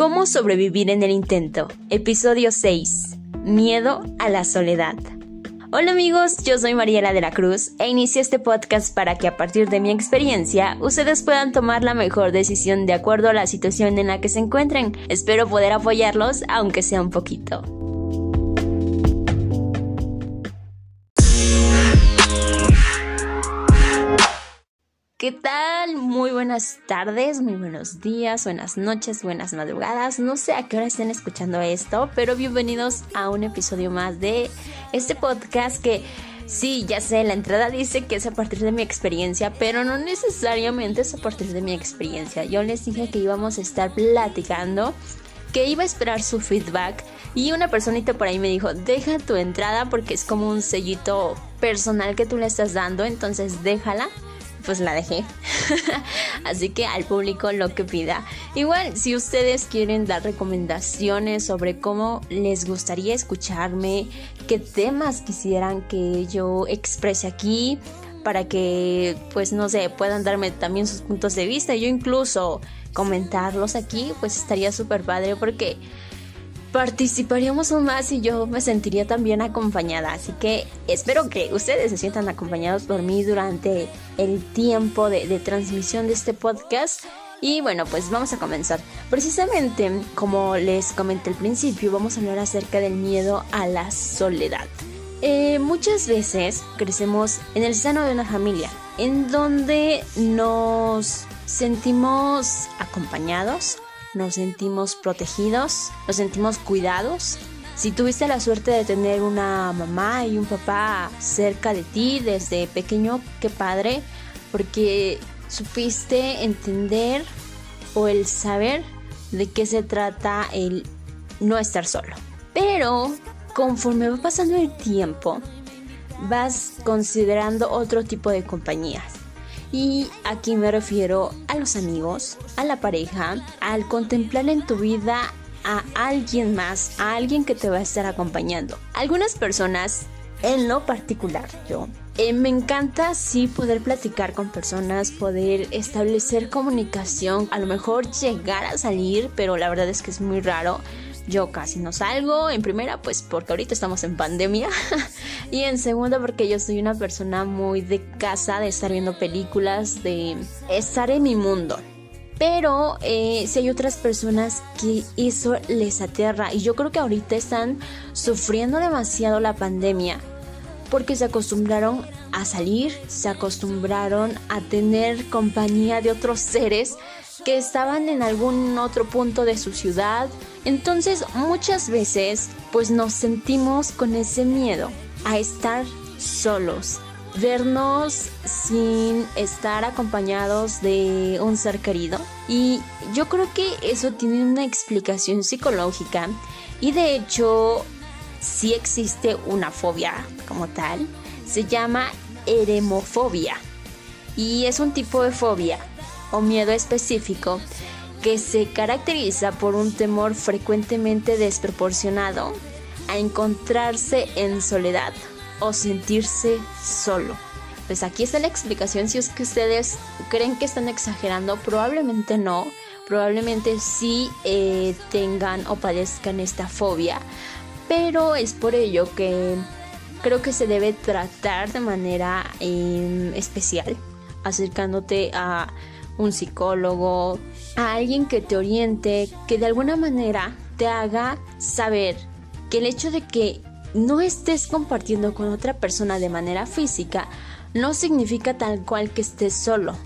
¿Cómo sobrevivir en el intento? Episodio 6. Miedo a la soledad. Hola amigos, yo soy Mariela de la Cruz e inicio este podcast para que a partir de mi experiencia ustedes puedan tomar la mejor decisión de acuerdo a la situación en la que se encuentren. Espero poder apoyarlos aunque sea un poquito. ¿Qué tal? Muy buenas tardes, muy buenos días, buenas noches, buenas madrugadas. No sé a qué hora estén escuchando esto, pero bienvenidos a un episodio más de este podcast que sí, ya sé, la entrada dice que es a partir de mi experiencia, pero no necesariamente es a partir de mi experiencia. Yo les dije que íbamos a estar platicando, que iba a esperar su feedback y una personita por ahí me dijo, deja tu entrada porque es como un sellito personal que tú le estás dando, entonces déjala pues la dejé. Así que al público lo que pida. Igual, si ustedes quieren dar recomendaciones sobre cómo les gustaría escucharme, qué temas quisieran que yo exprese aquí, para que, pues no sé, puedan darme también sus puntos de vista. Yo incluso comentarlos aquí, pues estaría súper padre porque participaríamos aún más y yo me sentiría también acompañada. Así que espero que ustedes se sientan acompañados por mí durante el tiempo de, transmisión de este podcast. Y bueno, pues vamos a comenzar. Precisamente, como les comenté al principio, vamos a hablar acerca del miedo a la soledad. Eh, muchas veces crecemos en el seno de una familia, en donde nos sentimos acompañados, nos sentimos protegidos, nos sentimos cuidados. Si tuviste la suerte de tener una mamá y un papá cerca de ti desde pequeño, qué padre, porque supiste entender o el saber de qué se trata el no estar solo. Pero conforme va pasando el tiempo, vas considerando otro tipo de compañías. Y aquí me refiero a los amigos, a la pareja, al contemplar en tu vida a alguien más, a alguien que te va a estar acompañando. Algunas personas, en lo particular yo, eh, me encanta sí poder platicar con personas, poder establecer comunicación, a lo mejor llegar a salir, pero la verdad es que es muy raro. Yo casi no salgo, en primera pues porque ahorita estamos en pandemia y en segunda porque yo soy una persona muy de casa, de estar viendo películas, de estar en mi mundo. Pero eh, si hay otras personas que eso les aterra y yo creo que ahorita están sufriendo demasiado la pandemia porque se acostumbraron a salir, se acostumbraron a tener compañía de otros seres que estaban en algún otro punto de su ciudad. Entonces muchas veces pues nos sentimos con ese miedo a estar solos, vernos sin estar acompañados de un ser querido. Y yo creo que eso tiene una explicación psicológica y de hecho sí existe una fobia como tal. Se llama eremofobia y es un tipo de fobia o miedo específico que se caracteriza por un temor frecuentemente desproporcionado a encontrarse en soledad o sentirse solo. Pues aquí está la explicación si es que ustedes creen que están exagerando, probablemente no, probablemente sí eh, tengan o padezcan esta fobia, pero es por ello que creo que se debe tratar de manera em, especial, acercándote a un psicólogo, a alguien que te oriente, que de alguna manera te haga saber que el hecho de que no estés compartiendo con otra persona de manera física no significa tal cual que estés solo.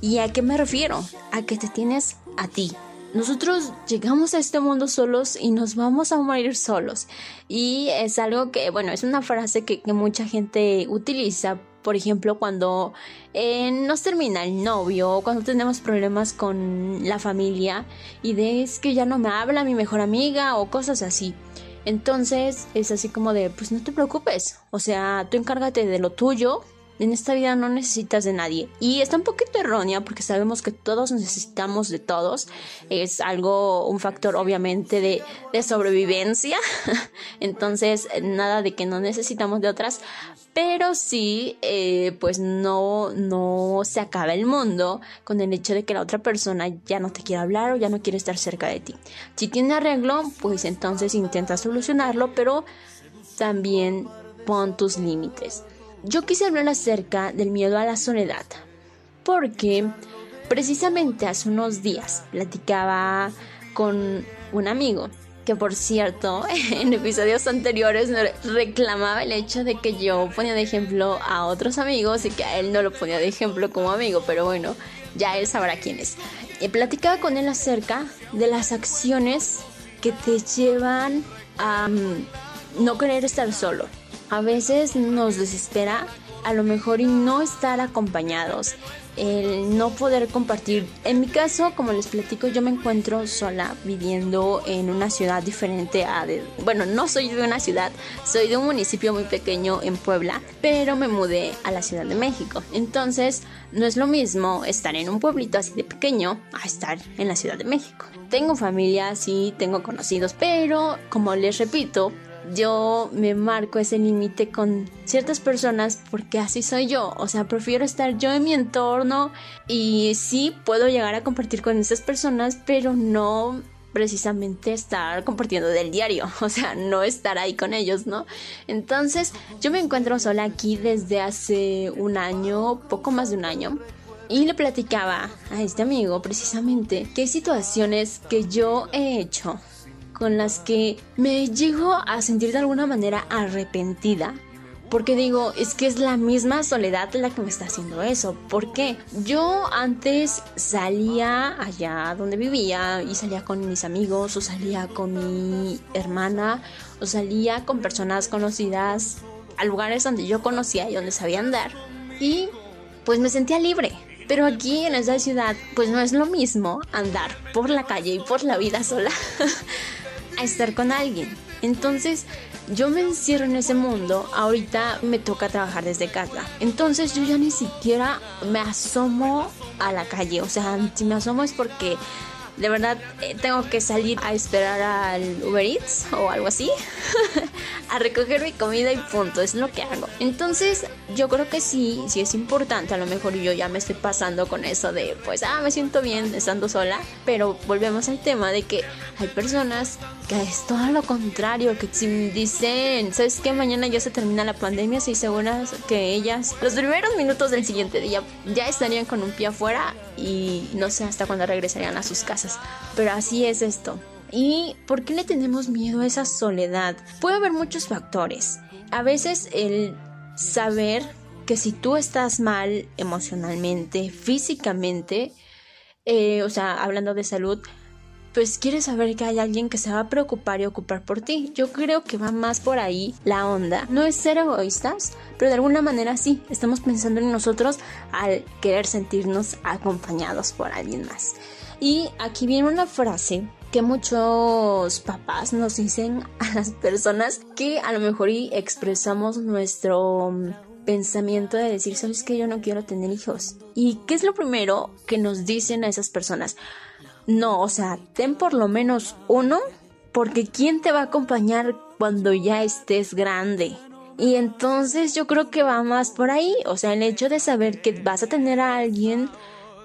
¿Y a qué me refiero? A que te tienes a ti. Nosotros llegamos a este mundo solos y nos vamos a morir solos. Y es algo que, bueno, es una frase que, mucha gente utiliza por ejemplo, cuando eh, nos termina el novio, cuando tenemos problemas con la familia y de es que ya no me habla mi mejor amiga o cosas así. Entonces es así como de, pues no te preocupes, o sea, tú encárgate de lo tuyo, En esta vida no necesitas de nadie. Y está un poquito errónea porque sabemos que todos necesitamos de todos. Es algo, un factor obviamente de, de sobrevivencia. Entonces, nada de que no necesitamos de otras. Pero sí, eh, pues no, no se acaba el mundo con el hecho de que la otra persona ya no te quiere hablar o ya no quiere estar cerca de ti. Si tiene arreglo, pues entonces intenta solucionarlo, pero también pon tus límites. Yo quise hablar acerca del miedo a la soledad, porque precisamente hace unos días platicaba con un amigo que por cierto en episodios anteriores reclamaba el hecho de que yo ponía de ejemplo a otros amigos y que a él no lo ponía de ejemplo como amigo, pero bueno, ya él sabrá quién es. Y platicaba con él acerca de las acciones que te llevan a mm, no querer estar solo. A veces nos desespera a lo mejor y no estar acompañados, el no poder compartir. En mi caso, como les platico, yo me encuentro sola viviendo en una ciudad diferente a de, bueno, no soy de una ciudad, soy de un municipio muy pequeño en Puebla, pero me mudé a la Ciudad de México. Entonces, no es lo mismo estar en un pueblito así de pequeño a estar en la Ciudad de México. Tengo familia, sí, tengo conocidos, pero como les repito, yo me marco ese límite con ciertas personas porque así soy yo. O sea, prefiero estar yo en mi entorno y sí puedo llegar a compartir con esas personas, pero no precisamente estar compartiendo del diario, o sea, no estar ahí con ellos, ¿no? Entonces, yo me encuentro sola aquí desde hace un año, poco más de un año. Y le platicaba a este amigo precisamente qué situaciones que yo he hecho con las que me llego a sentir de alguna manera arrepentida. Porque digo, es que es la misma soledad la que me está haciendo eso. ¿Por qué? Yo antes salía allá donde vivía y salía con mis amigos o salía con mi hermana o salía con personas conocidas a lugares donde yo conocía y donde sabía andar. Y pues me sentía libre. Pero aquí en esta ciudad pues no es lo mismo andar por la calle y por la vida sola a estar con alguien. Entonces yo me encierro en ese mundo, ahorita me toca trabajar desde casa. Entonces yo ya ni siquiera me asomo a la calle, o sea, si me asomo es porque de verdad eh, tengo que salir a esperar al Uber Eats o algo así, a recoger mi comida y punto, es lo que hago. Entonces yo creo que sí, sí es importante, a lo mejor yo ya me estoy pasando con eso de, pues, ah, me siento bien estando sola, pero volvemos al tema de que hay personas que es todo lo contrario, que si dicen, ¿sabes qué? Mañana ya se termina la pandemia, estoy segura que ellas, los primeros minutos del siguiente día, ya estarían con un pie afuera y no sé hasta cuándo regresarían a sus casas. Pero así es esto. ¿Y por qué le tenemos miedo a esa soledad? Puede haber muchos factores. A veces el saber que si tú estás mal emocionalmente, físicamente, eh, o sea, hablando de salud, pues quieres saber que hay alguien que se va a preocupar y ocupar por ti. Yo creo que va más por ahí la onda. No es ser egoístas, pero de alguna manera sí, estamos pensando en nosotros al querer sentirnos acompañados por alguien más. Y aquí viene una frase que muchos papás nos dicen a las personas que a lo mejor y expresamos nuestro pensamiento de decir, sabes que yo no quiero tener hijos. ¿Y qué es lo primero que nos dicen a esas personas? No, o sea, ten por lo menos uno, porque ¿quién te va a acompañar cuando ya estés grande? Y entonces yo creo que va más por ahí, o sea, el hecho de saber que vas a tener a alguien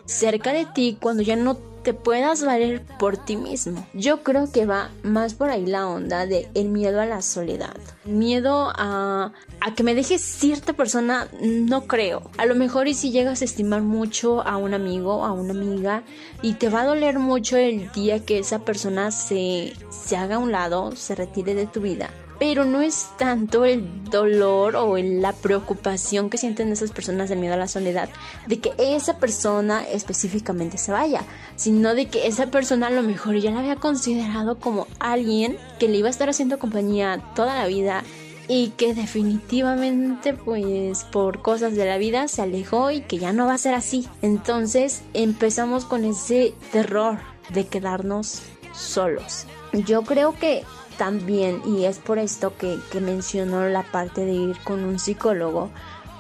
cerca de ti cuando ya no te puedas valer por ti mismo. Yo creo que va más por ahí la onda de el miedo a la soledad. Miedo a, a que me deje cierta persona, no creo. A lo mejor y si llegas a estimar mucho a un amigo, a una amiga, y te va a doler mucho el día que esa persona se, se haga a un lado, se retire de tu vida pero no es tanto el dolor o la preocupación que sienten esas personas del miedo a la soledad de que esa persona específicamente se vaya, sino de que esa persona a lo mejor ya la había considerado como alguien que le iba a estar haciendo compañía toda la vida y que definitivamente pues por cosas de la vida se alejó y que ya no va a ser así. Entonces empezamos con ese terror de quedarnos solos. Yo creo que también, y es por esto que, que menciono la parte de ir con un psicólogo,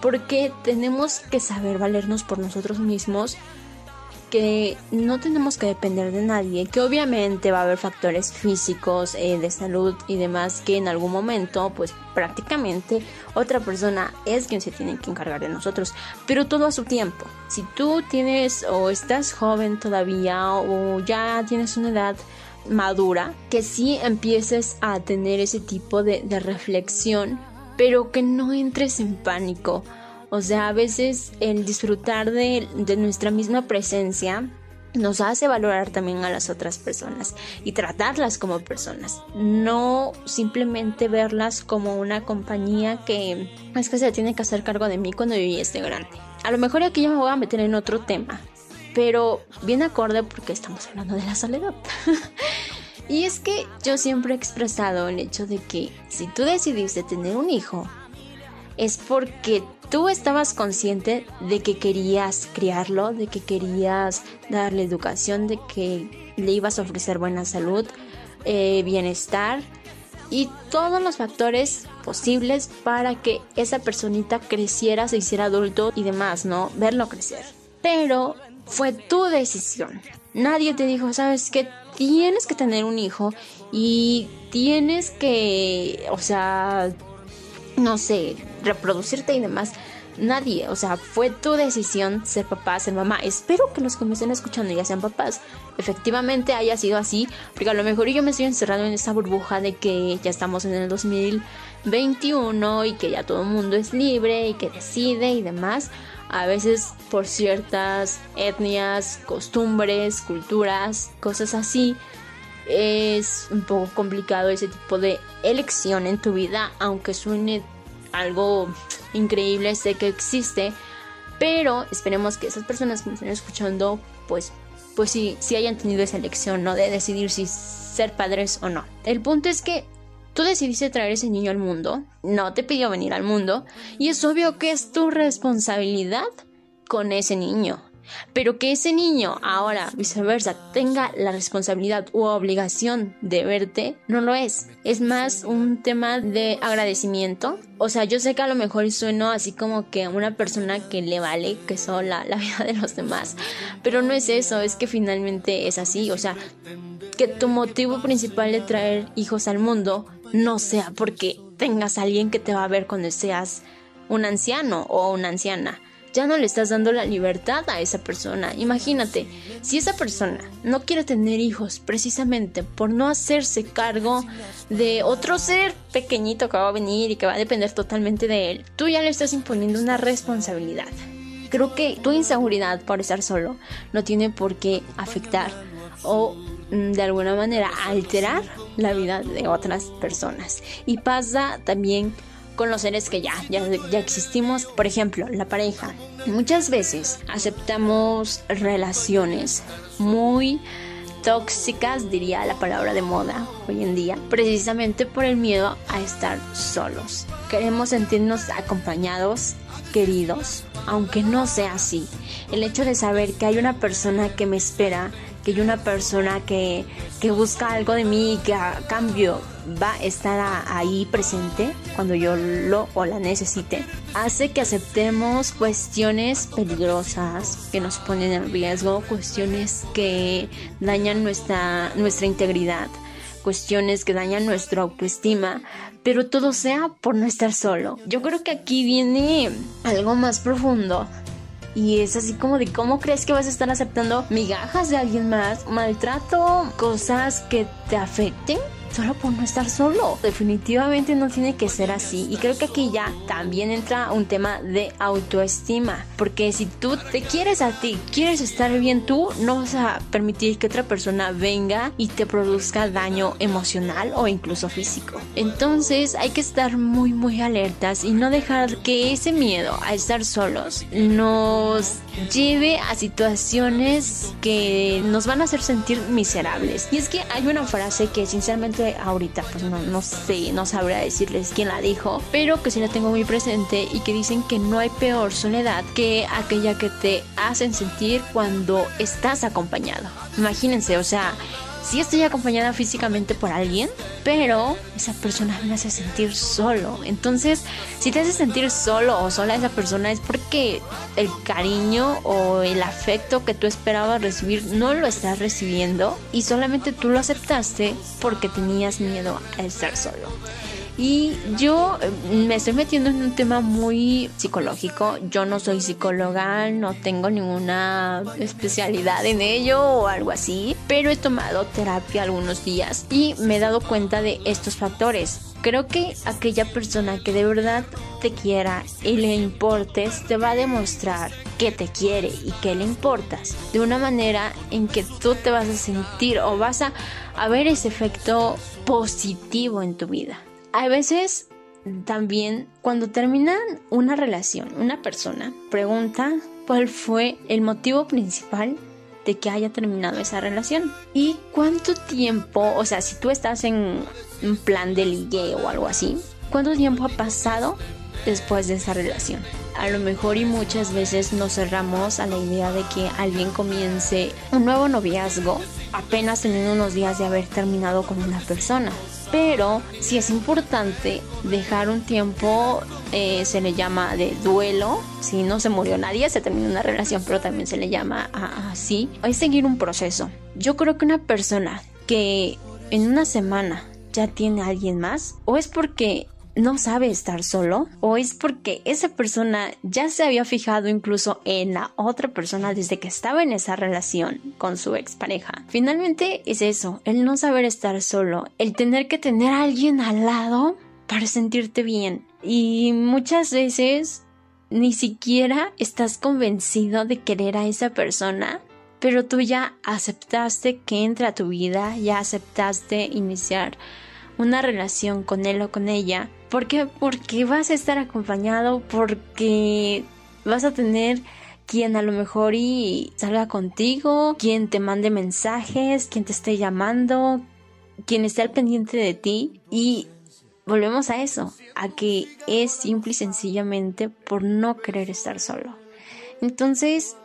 porque tenemos que saber valernos por nosotros mismos que no tenemos que depender de nadie, que obviamente va a haber factores físicos, eh, de salud y demás que en algún momento pues prácticamente otra persona es quien se tiene que encargar de nosotros, pero todo a su tiempo. Si tú tienes o estás joven todavía o ya tienes una edad madura, que sí empieces a tener ese tipo de, de reflexión, pero que no entres en pánico o sea, a veces el disfrutar de, nuestra misma presencia nos hace valorar también a las otras personas y tratarlas como personas, no simplemente verlas como una compañía que es que se tiene que hacer cargo de mí cuando yo ya esté grande. A lo mejor aquí ya me voy a meter en otro tema, pero bien acorde porque estamos hablando de la soledad. y es que yo siempre he expresado el hecho de que si tú decidiste tener un hijo, es porque tú estabas consciente de que querías criarlo, de que querías darle educación, de que le ibas a ofrecer buena salud, eh, bienestar y todos los factores posibles para que esa personita creciera, se hiciera adulto y demás, ¿no? Verlo crecer. Pero fue tu decisión. Nadie te dijo, sabes que tienes que tener un hijo y tienes que, o sea, no sé, reproducirte y demás. Nadie, o sea, fue tu decisión ser papá, ser mamá. Espero que los que me estén escuchando ya sean papás. Efectivamente haya sido así, porque a lo mejor yo me estoy encerrando en esta burbuja de que ya estamos en el 2021 y que ya todo el mundo es libre y que decide y demás. A veces por ciertas etnias, costumbres, culturas, cosas así, es un poco complicado ese tipo de elección en tu vida, aunque suene algo increíble, sé que existe, pero esperemos que esas personas que me estén escuchando, pues, pues sí, sí hayan tenido esa elección, ¿no? De decidir si ser padres o no. El punto es que tú decidiste traer ese niño al mundo, no te pidió venir al mundo, y es obvio que es tu responsabilidad con ese niño. Pero que ese niño ahora, viceversa, tenga la responsabilidad u obligación de verte, no lo es. Es más un tema de agradecimiento. O sea, yo sé que a lo mejor sueno así como que una persona que le vale que sola la vida de los demás. Pero no es eso, es que finalmente es así. O sea, que tu motivo principal de traer hijos al mundo no sea porque tengas a alguien que te va a ver cuando seas un anciano o una anciana ya no le estás dando la libertad a esa persona. Imagínate, si esa persona no quiere tener hijos precisamente por no hacerse cargo de otro ser pequeñito que va a venir y que va a depender totalmente de él, tú ya le estás imponiendo una responsabilidad. Creo que tu inseguridad por estar solo no tiene por qué afectar o de alguna manera alterar la vida de otras personas. Y pasa también con los seres que ya, ya, ya existimos. Por ejemplo, la pareja. Muchas veces aceptamos relaciones muy tóxicas, diría la palabra de moda hoy en día, precisamente por el miedo a estar solos. Queremos sentirnos acompañados, queridos, aunque no sea así. El hecho de saber que hay una persona que me espera, que hay una persona que, que busca algo de mí y que a cambio va a estar ahí presente cuando yo lo o la necesite, hace que aceptemos cuestiones peligrosas que nos ponen en riesgo, cuestiones que dañan nuestra, nuestra integridad, cuestiones que dañan nuestra autoestima, pero todo sea por no estar solo. Yo creo que aquí viene algo más profundo y es así como de cómo crees que vas a estar aceptando migajas de alguien más, maltrato, cosas que te afecten solo por no estar solo. Definitivamente no tiene que ser así. Y creo que aquí ya también entra un tema de autoestima. Porque si tú te quieres a ti, quieres estar bien tú, no vas a permitir que otra persona venga y te produzca daño emocional o incluso físico. Entonces hay que estar muy muy alertas y no dejar que ese miedo a estar solos nos lleve a situaciones que nos van a hacer sentir miserables. Y es que hay una frase que sinceramente ahorita pues no, no sé, no sabría decirles quién la dijo, pero que sí la tengo muy presente y que dicen que no hay peor soledad que aquella que te hacen sentir cuando estás acompañado. Imagínense, o sea, sí estoy acompañada físicamente por alguien, pero esa persona me hace sentir solo. Entonces, si te hace sentir solo o sola esa persona es porque el cariño o el afecto que tú esperabas recibir no lo estás recibiendo y solamente tú lo aceptaste porque tenías miedo a estar solo. Y yo eh, me estoy metiendo en un tema muy psicológico. Yo no soy psicóloga, no tengo ninguna especialidad en ello o algo así, pero he tomado terapia algunos días y me he dado cuenta de estos factores. Creo que aquella persona que de verdad te quiera y le importes te va a demostrar que te quiere y que le importas de una manera en que tú te vas a sentir o vas a, a ver ese efecto positivo en tu vida. A veces también cuando terminan una relación, una persona pregunta cuál fue el motivo principal de que haya terminado esa relación. Y cuánto tiempo, o sea, si tú estás en un plan de ligue o algo así, cuánto tiempo ha pasado después de esa relación. A lo mejor y muchas veces nos cerramos a la idea de que alguien comience un nuevo noviazgo apenas teniendo unos días de haber terminado con una persona pero si es importante dejar un tiempo, eh, se le llama de duelo, si no se murió nadie, se terminó una relación, pero también se le llama así, es seguir un proceso. Yo creo que una persona que en una semana ya tiene a alguien más, o es porque no sabe estar solo o es porque esa persona ya se había fijado incluso en la otra persona desde que estaba en esa relación con su expareja. Finalmente es eso, el no saber estar solo, el tener que tener a alguien al lado para sentirte bien. Y muchas veces ni siquiera estás convencido de querer a esa persona, pero tú ya aceptaste que entra a tu vida, ya aceptaste iniciar una relación con él o con ella ¿Por qué? Porque vas a estar acompañado, porque vas a tener quien a lo mejor y salga contigo, quien te mande mensajes, quien te esté llamando, quien esté al pendiente de ti y volvemos a eso, a que es simple y sencillamente por no querer estar solo. Entonces,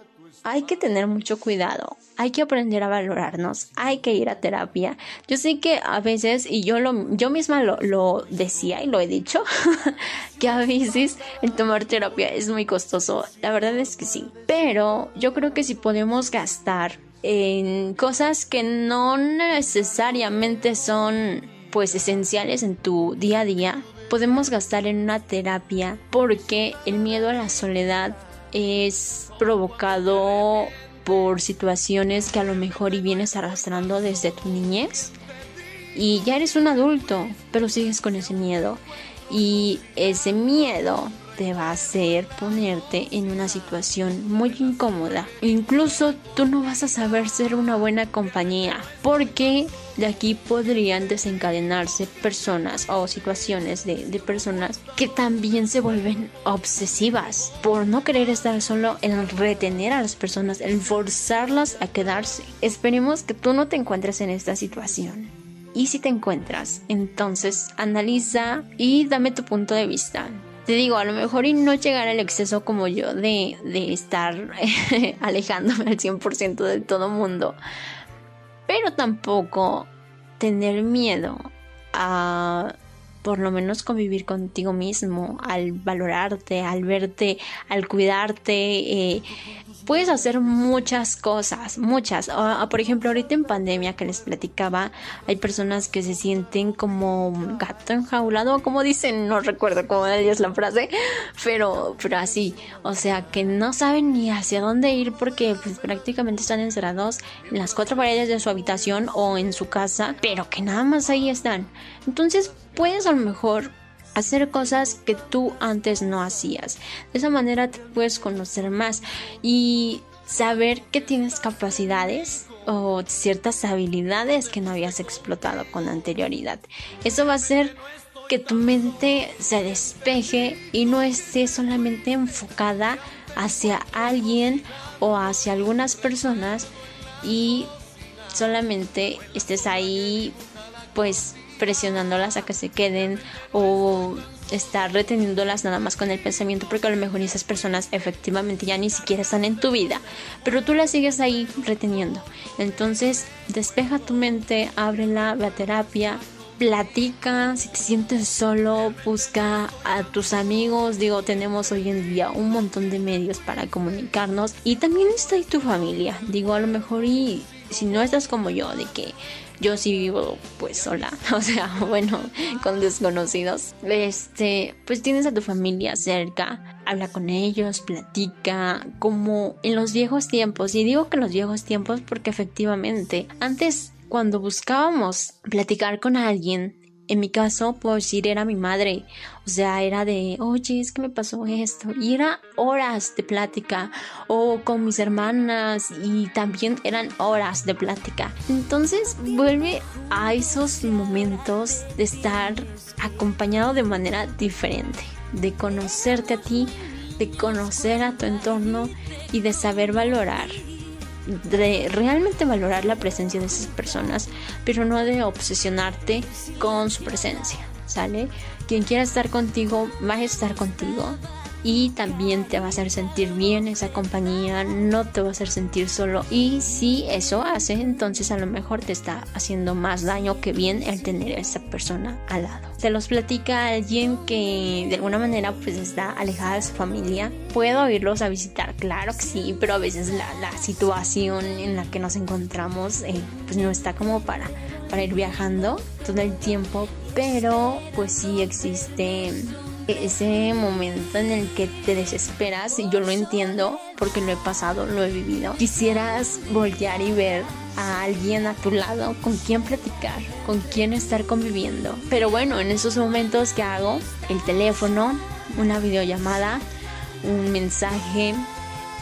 hay que tener mucho cuidado, hay que aprender a valorarnos, hay que ir a terapia. Yo sé que a veces, y yo, lo, yo misma lo, decía y lo he dicho, que a veces el tomar terapia es muy costoso. La verdad es que sí. Pero yo creo que si podemos gastar en cosas que no necesariamente son pues esenciales en tu día a día, podemos gastar en una terapia porque el miedo a la soledad es provocado por situaciones que a lo mejor y vienes arrastrando desde tu niñez. Y ya eres un adulto, pero sigues con ese miedo. Y ese miedo te va a hacer ponerte en una situación muy incómoda. Incluso tú no vas a saber ser una buena compañía porque de aquí podrían desencadenarse personas o situaciones de, personas que también se vuelven obsesivas por no querer estar solo, en retener a las personas, en forzarlas a quedarse. Esperemos que tú no te encuentres en esta situación. Y si te encuentras, entonces analiza y dame tu punto de vista te digo, a lo mejor y no llegar al exceso como yo de, de estar alejándome al 100% de todo mundo, pero tampoco tener miedo a por lo menos convivir contigo mismo, al valorarte, al verte, al cuidarte, eh, puedes hacer muchas cosas, muchas. por ejemplo, ahorita en pandemia que les platicaba, hay personas que se sienten como gato enjaulado, como dicen, no recuerdo cómo es la frase, pero, pero así, o sea, que no saben ni hacia dónde ir porque pues, prácticamente están encerrados en las cuatro paredes de su habitación o en su casa, pero que nada más ahí están. Entonces, puedes a lo mejor hacer cosas que tú antes no hacías. De esa manera te puedes conocer más y saber que tienes capacidades o ciertas habilidades que no habías explotado con anterioridad. Eso va a hacer que tu mente se despeje y no esté solamente enfocada hacia alguien o hacia algunas personas y solamente estés ahí pues presionándolas a que se queden o estar reteniéndolas nada más con el pensamiento porque a lo mejor esas personas efectivamente ya ni siquiera están en tu vida, pero tú las sigues ahí reteniendo. Entonces, despeja tu mente, ábrela, ve a terapia, platica, si te sientes solo, busca a tus amigos, digo, tenemos hoy en día un montón de medios para comunicarnos y también está ahí tu familia, digo, a lo mejor y si no estás como yo, de que yo sí vivo pues sola, o sea, bueno, con desconocidos. Este, pues tienes a tu familia cerca, habla con ellos, platica, como en los viejos tiempos. Y digo que en los viejos tiempos porque efectivamente, antes cuando buscábamos platicar con alguien, en mi caso, puedo decir, era mi madre. O sea, era de, oye, es que me pasó esto. Y era horas de plática. O con mis hermanas. Y también eran horas de plática. Entonces, vuelve a esos momentos de estar acompañado de manera diferente. De conocerte a ti, de conocer a tu entorno y de saber valorar de realmente valorar la presencia de esas personas, pero no de obsesionarte con su presencia, ¿sale? Quien quiera estar contigo va a estar contigo y también te va a hacer sentir bien esa compañía, no te va a hacer sentir solo y si eso hace, entonces a lo mejor te está haciendo más daño que bien el tener a esa persona al lado. Se los platica alguien que de alguna manera pues está alejada de su familia. Puedo irlos a visitar, claro que sí, pero a veces la, la situación en la que nos encontramos eh, pues no está como para, para ir viajando todo el tiempo, pero pues sí existe ese momento en el que te desesperas y yo lo entiendo porque lo he pasado, lo he vivido. Quisieras voltear y ver a alguien a tu lado con quien platicar, con quien estar conviviendo. Pero bueno, en esos momentos que hago, el teléfono, una videollamada, un mensaje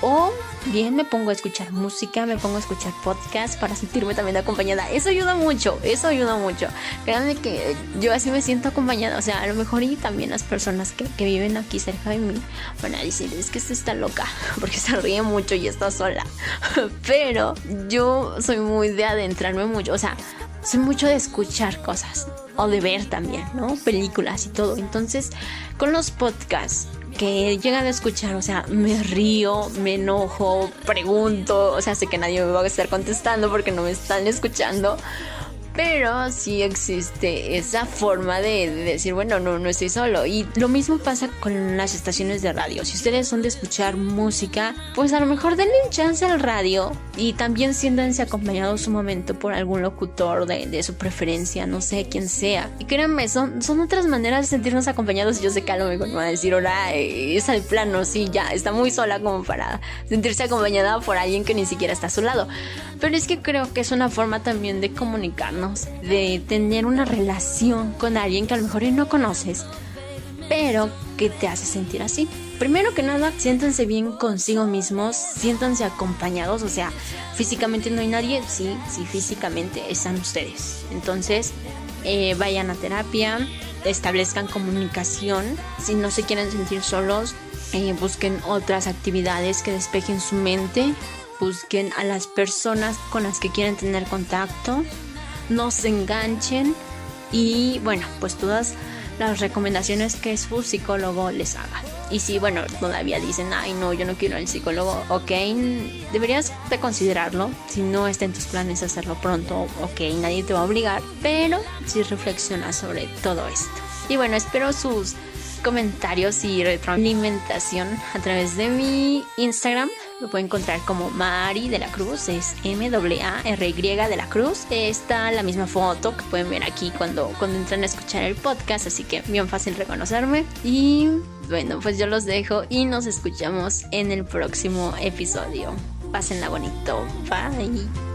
o bien me pongo a escuchar música, me pongo a escuchar podcast para sentirme también acompañada. Eso ayuda mucho, eso ayuda mucho. Créanme que yo así me siento acompañada. O sea, a lo mejor y también las personas que, viven aquí cerca de mí van a decir, es que esta está loca, porque se ríe mucho y está sola. Pero yo soy muy de adentrarme mucho, o sea, soy mucho de escuchar cosas o de ver también, ¿no? Películas y todo. Entonces, con los podcasts que llegan a escuchar, o sea, me río, me enojo, pregunto, o sea, sé que nadie me va a estar contestando porque no me están escuchando, pero sí existe esa forma de, decir, bueno, no, no estoy solo. Y lo mismo pasa con las estaciones de radio. Si ustedes son de escuchar música, pues a lo mejor denle un chance al radio y también siéntanse acompañados un momento por algún locutor de, su preferencia, no sé quién sea. Y créanme, son, son otras maneras de sentirnos acompañados. Yo sé que a lo mejor me van a decir, hola, es al plano, sí, ya, está muy sola como para sentirse acompañada por alguien que ni siquiera está a su lado. Pero es que creo que es una forma también de comunicarnos de tener una relación con alguien que a lo mejor no conoces, pero que te hace sentir así. Primero que nada, siéntanse bien consigo mismos, siéntanse acompañados, o sea, físicamente no hay nadie, sí, sí, físicamente están ustedes. Entonces, eh, vayan a terapia, establezcan comunicación, si no se quieren sentir solos, eh, busquen otras actividades que despejen su mente, busquen a las personas con las que quieren tener contacto, no se enganchen y bueno, pues todas las recomendaciones que su psicólogo les haga. Y si, bueno, todavía dicen, ay, no, yo no quiero al psicólogo, ok, deberías de considerarlo. Si no está en tus planes hacerlo pronto, ok, nadie te va a obligar, pero si reflexiona sobre todo esto. Y bueno, espero sus comentarios y retroalimentación a través de mi Instagram. Lo pueden encontrar como Mari de la Cruz, es M-A-R-Y de la Cruz. Está la misma foto que pueden ver aquí cuando, cuando entran a escuchar el podcast, así que bien fácil reconocerme. Y bueno, pues yo los dejo y nos escuchamos en el próximo episodio. Pásenla bonito. Bye.